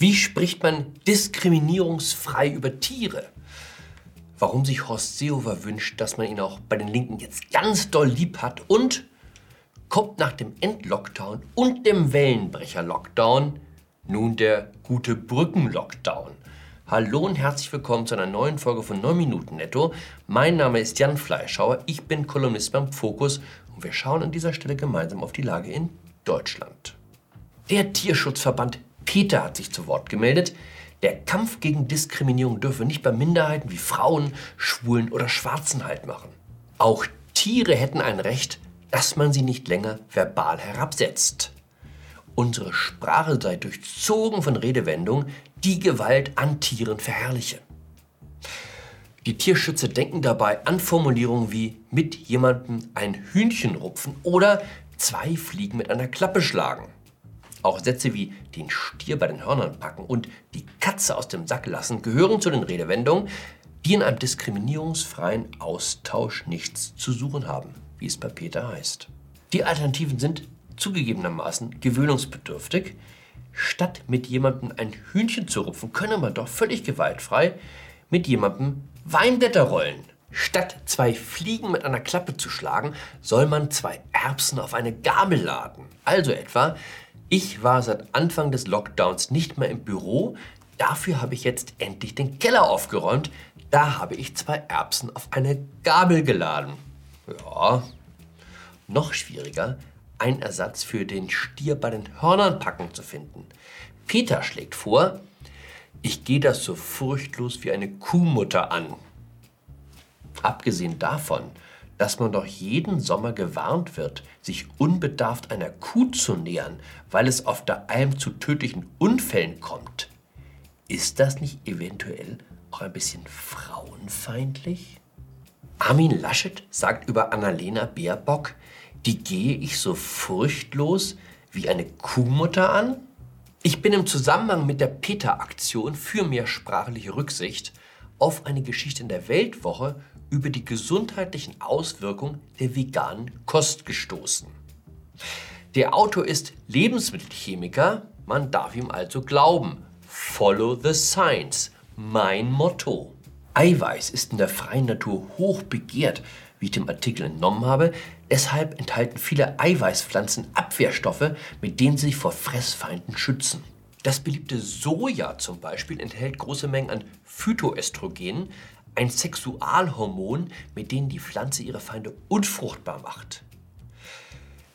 Wie spricht man diskriminierungsfrei über Tiere? Warum sich Horst Seehofer wünscht, dass man ihn auch bei den Linken jetzt ganz doll lieb hat und kommt nach dem Endlockdown und dem Wellenbrecher-Lockdown nun der gute Brücken-Lockdown. Hallo und herzlich willkommen zu einer neuen Folge von 9 Minuten Netto. Mein Name ist Jan Fleischhauer, ich bin Kolumnist beim Fokus und wir schauen an dieser Stelle gemeinsam auf die Lage in Deutschland. Der Tierschutzverband Peter hat sich zu Wort gemeldet. Der Kampf gegen Diskriminierung dürfe nicht bei Minderheiten wie Frauen, Schwulen oder Schwarzen halt machen. Auch Tiere hätten ein Recht, dass man sie nicht länger verbal herabsetzt. Unsere Sprache sei durchzogen von Redewendungen, die Gewalt an Tieren verherrliche. Die Tierschützer denken dabei an Formulierungen wie mit jemandem ein Hühnchen rupfen oder zwei Fliegen mit einer Klappe schlagen. Auch Sätze wie den Stier bei den Hörnern packen und die Katze aus dem Sack lassen gehören zu den Redewendungen, die in einem diskriminierungsfreien Austausch nichts zu suchen haben, wie es bei Peter heißt. Die Alternativen sind zugegebenermaßen gewöhnungsbedürftig. Statt mit jemandem ein Hühnchen zu rupfen, könne man doch völlig gewaltfrei mit jemandem Weinblätter rollen. Statt zwei Fliegen mit einer Klappe zu schlagen, soll man zwei Erbsen auf eine Gabel laden. Also etwa, ich war seit Anfang des Lockdowns nicht mehr im Büro. Dafür habe ich jetzt endlich den Keller aufgeräumt. Da habe ich zwei Erbsen auf eine Gabel geladen. Ja, noch schwieriger, einen Ersatz für den Stier bei den Hörnern packen zu finden. Peter schlägt vor, ich gehe das so furchtlos wie eine Kuhmutter an. Abgesehen davon, dass man doch jeden Sommer gewarnt wird, sich unbedarft einer Kuh zu nähern, weil es auf der Alm zu tödlichen Unfällen kommt. Ist das nicht eventuell auch ein bisschen frauenfeindlich? Armin Laschet sagt über Annalena Baerbock, die gehe ich so furchtlos wie eine Kuhmutter an? Ich bin im Zusammenhang mit der PETA-Aktion für mehr sprachliche Rücksicht auf eine Geschichte in der Weltwoche über die gesundheitlichen Auswirkungen der veganen Kost gestoßen. Der Autor ist Lebensmittelchemiker, man darf ihm also glauben. Follow the science, mein Motto. Eiweiß ist in der freien Natur hoch begehrt, wie ich dem Artikel entnommen habe. Deshalb enthalten viele Eiweißpflanzen Abwehrstoffe, mit denen sie sich vor Fressfeinden schützen. Das beliebte Soja zum Beispiel enthält große Mengen an Phytoöstrogenen, ein Sexualhormon, mit dem die Pflanze ihre Feinde unfruchtbar macht.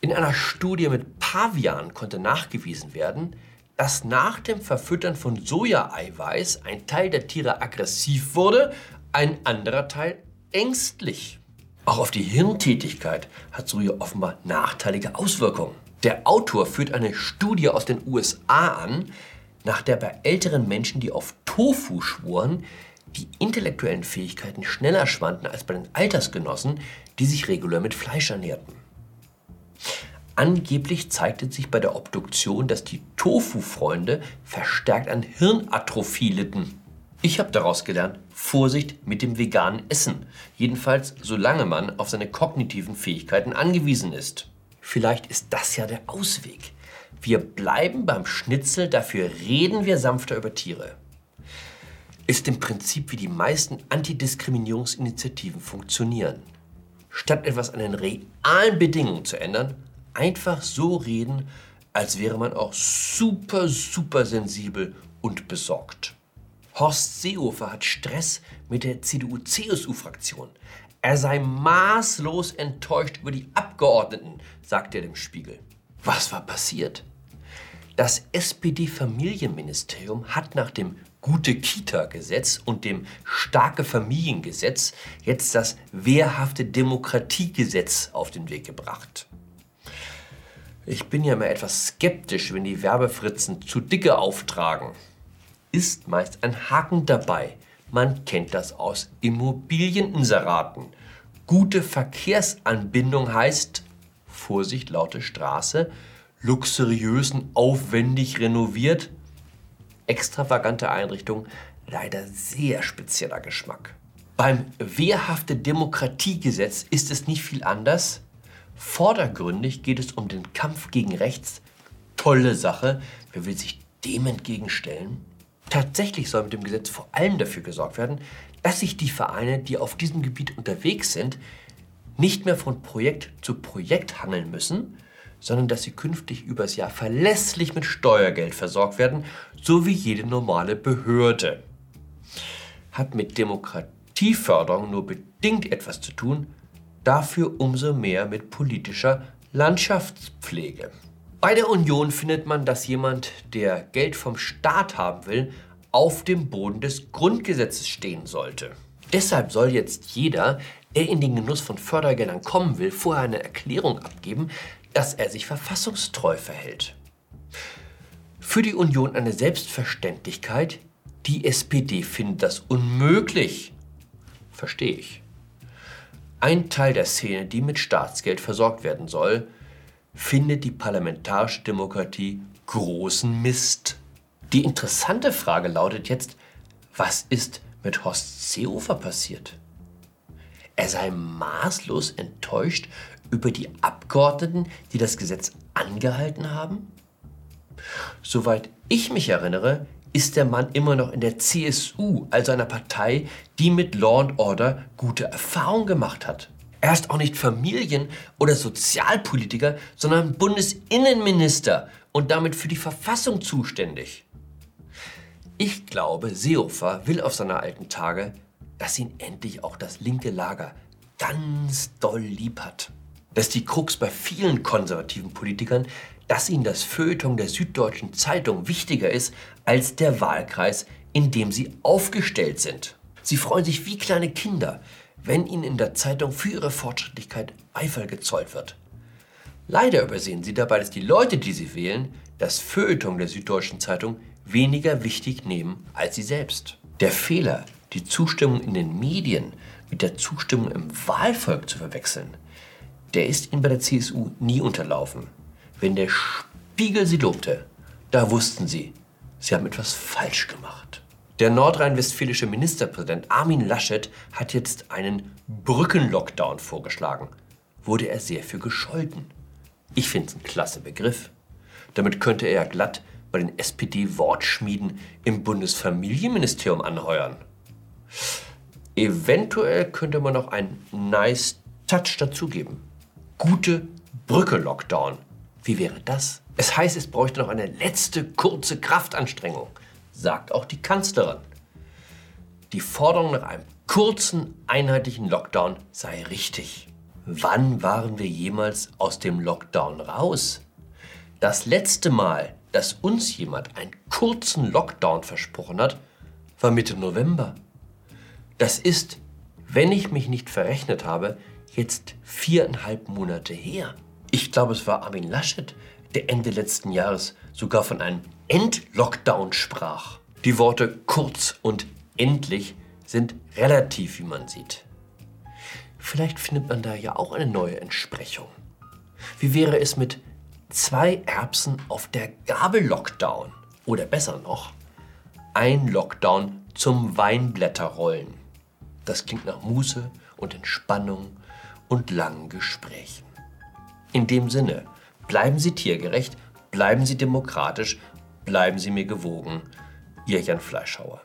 In einer Studie mit Pavian konnte nachgewiesen werden, dass nach dem Verfüttern von Sojaeiweiß ein Teil der Tiere aggressiv wurde, ein anderer Teil ängstlich. Auch auf die Hirntätigkeit hat Soja offenbar nachteilige Auswirkungen. Der Autor führt eine Studie aus den USA an, nach der bei älteren Menschen, die auf Tofu schworen, die intellektuellen Fähigkeiten schneller schwanden als bei den Altersgenossen, die sich regulär mit Fleisch ernährten. Angeblich zeigte sich bei der Obduktion, dass die Tofu-Freunde verstärkt an Hirnatrophie litten. Ich habe daraus gelernt, Vorsicht mit dem veganen Essen. Jedenfalls solange man auf seine kognitiven Fähigkeiten angewiesen ist. Vielleicht ist das ja der Ausweg. Wir bleiben beim Schnitzel, dafür reden wir sanfter über Tiere ist im Prinzip wie die meisten Antidiskriminierungsinitiativen funktionieren. Statt etwas an den realen Bedingungen zu ändern, einfach so reden, als wäre man auch super, super sensibel und besorgt. Horst Seehofer hat Stress mit der CDU-CSU-Fraktion. Er sei maßlos enttäuscht über die Abgeordneten, sagt er dem Spiegel. Was war passiert? Das SPD-Familienministerium hat nach dem Gute Kita-Gesetz und dem Starke Familiengesetz jetzt das Wehrhafte Demokratiegesetz auf den Weg gebracht. Ich bin ja immer etwas skeptisch, wenn die Werbefritzen zu dicke auftragen. Ist meist ein Haken dabei. Man kennt das aus Immobilieninseraten. Gute Verkehrsanbindung heißt, Vorsicht, laute Straße, luxuriösen, aufwendig renoviert, extravagante Einrichtung, leider sehr spezieller Geschmack. Beim wehrhafte Demokratiegesetz ist es nicht viel anders. Vordergründig geht es um den Kampf gegen rechts. Tolle Sache. Wer will sich dem entgegenstellen? Tatsächlich soll mit dem Gesetz vor allem dafür gesorgt werden, dass sich die Vereine, die auf diesem Gebiet unterwegs sind, nicht mehr von Projekt zu Projekt hangeln müssen, sondern dass sie künftig übers Jahr verlässlich mit Steuergeld versorgt werden, so wie jede normale Behörde. Hat mit Demokratieförderung nur bedingt etwas zu tun, dafür umso mehr mit politischer Landschaftspflege. Bei der Union findet man, dass jemand, der Geld vom Staat haben will, auf dem Boden des Grundgesetzes stehen sollte. Deshalb soll jetzt jeder, der in den Genuss von Fördergeldern kommen will, vorher eine Erklärung abgeben, dass er sich verfassungstreu verhält. Für die Union eine Selbstverständlichkeit, die SPD findet das unmöglich. Verstehe ich. Ein Teil der Szene, die mit Staatsgeld versorgt werden soll, findet die parlamentarische Demokratie großen Mist. Die interessante Frage lautet jetzt, was ist mit Horst Seehofer passiert? Er sei maßlos enttäuscht über die Abgeordneten, die das Gesetz angehalten haben? Soweit ich mich erinnere, ist der Mann immer noch in der CSU, also einer Partei, die mit Law and Order gute Erfahrungen gemacht hat. Er ist auch nicht Familien- oder Sozialpolitiker, sondern Bundesinnenminister und damit für die Verfassung zuständig. Ich glaube, Seehofer will auf seine alten Tage, dass ihn endlich auch das linke Lager ganz doll lieb hat. Das ist die Krux bei vielen konservativen Politikern, dass ihnen das Feuilleton der Süddeutschen Zeitung wichtiger ist als der Wahlkreis, in dem sie aufgestellt sind. Sie freuen sich wie kleine Kinder, wenn ihnen in der Zeitung für ihre Fortschrittlichkeit Beifall gezollt wird. Leider übersehen sie dabei, dass die Leute, die sie wählen, das Feuilleton der Süddeutschen Zeitung weniger wichtig nehmen als sie selbst. Der Fehler, die Zustimmung in den Medien mit der Zustimmung im Wahlvolk zu verwechseln, der ist ihnen bei der CSU nie unterlaufen. Wenn der Spiegel sie lobte, da wussten sie, sie haben etwas falsch gemacht. Der nordrhein-westfälische Ministerpräsident Armin Laschet hat jetzt einen Brückenlockdown vorgeschlagen. Wurde er sehr für gescholten. Ich finde es ein klasse Begriff. Damit könnte er ja glatt bei den SPD-Wortschmieden im Bundesfamilienministerium anheuern. Eventuell könnte man noch einen nice Touch dazugeben. Gute Brücke Lockdown. Wie wäre das? Es heißt, es bräuchte noch eine letzte kurze Kraftanstrengung, sagt auch die Kanzlerin. Die Forderung nach einem kurzen, einheitlichen Lockdown sei richtig. Wann waren wir jemals aus dem Lockdown raus? Das letzte Mal, dass uns jemand einen kurzen Lockdown versprochen hat, war Mitte November. Das ist, wenn ich mich nicht verrechnet habe, jetzt viereinhalb Monate her. Ich glaube, es war Armin Laschet, der Ende letzten Jahres sogar von einem Endlockdown sprach. Die Worte kurz und endlich sind relativ, wie man sieht. Vielleicht findet man da ja auch eine neue Entsprechung. Wie wäre es mit zwei Erbsen auf der Gabel Lockdown? Oder besser noch, ein Lockdown zum Weinblätterrollen. Das klingt nach Muße und Entspannung und langen Gesprächen. In dem Sinne, bleiben Sie tiergerecht, bleiben Sie demokratisch, bleiben Sie mir gewogen. Ihr Jan Fleischhauer.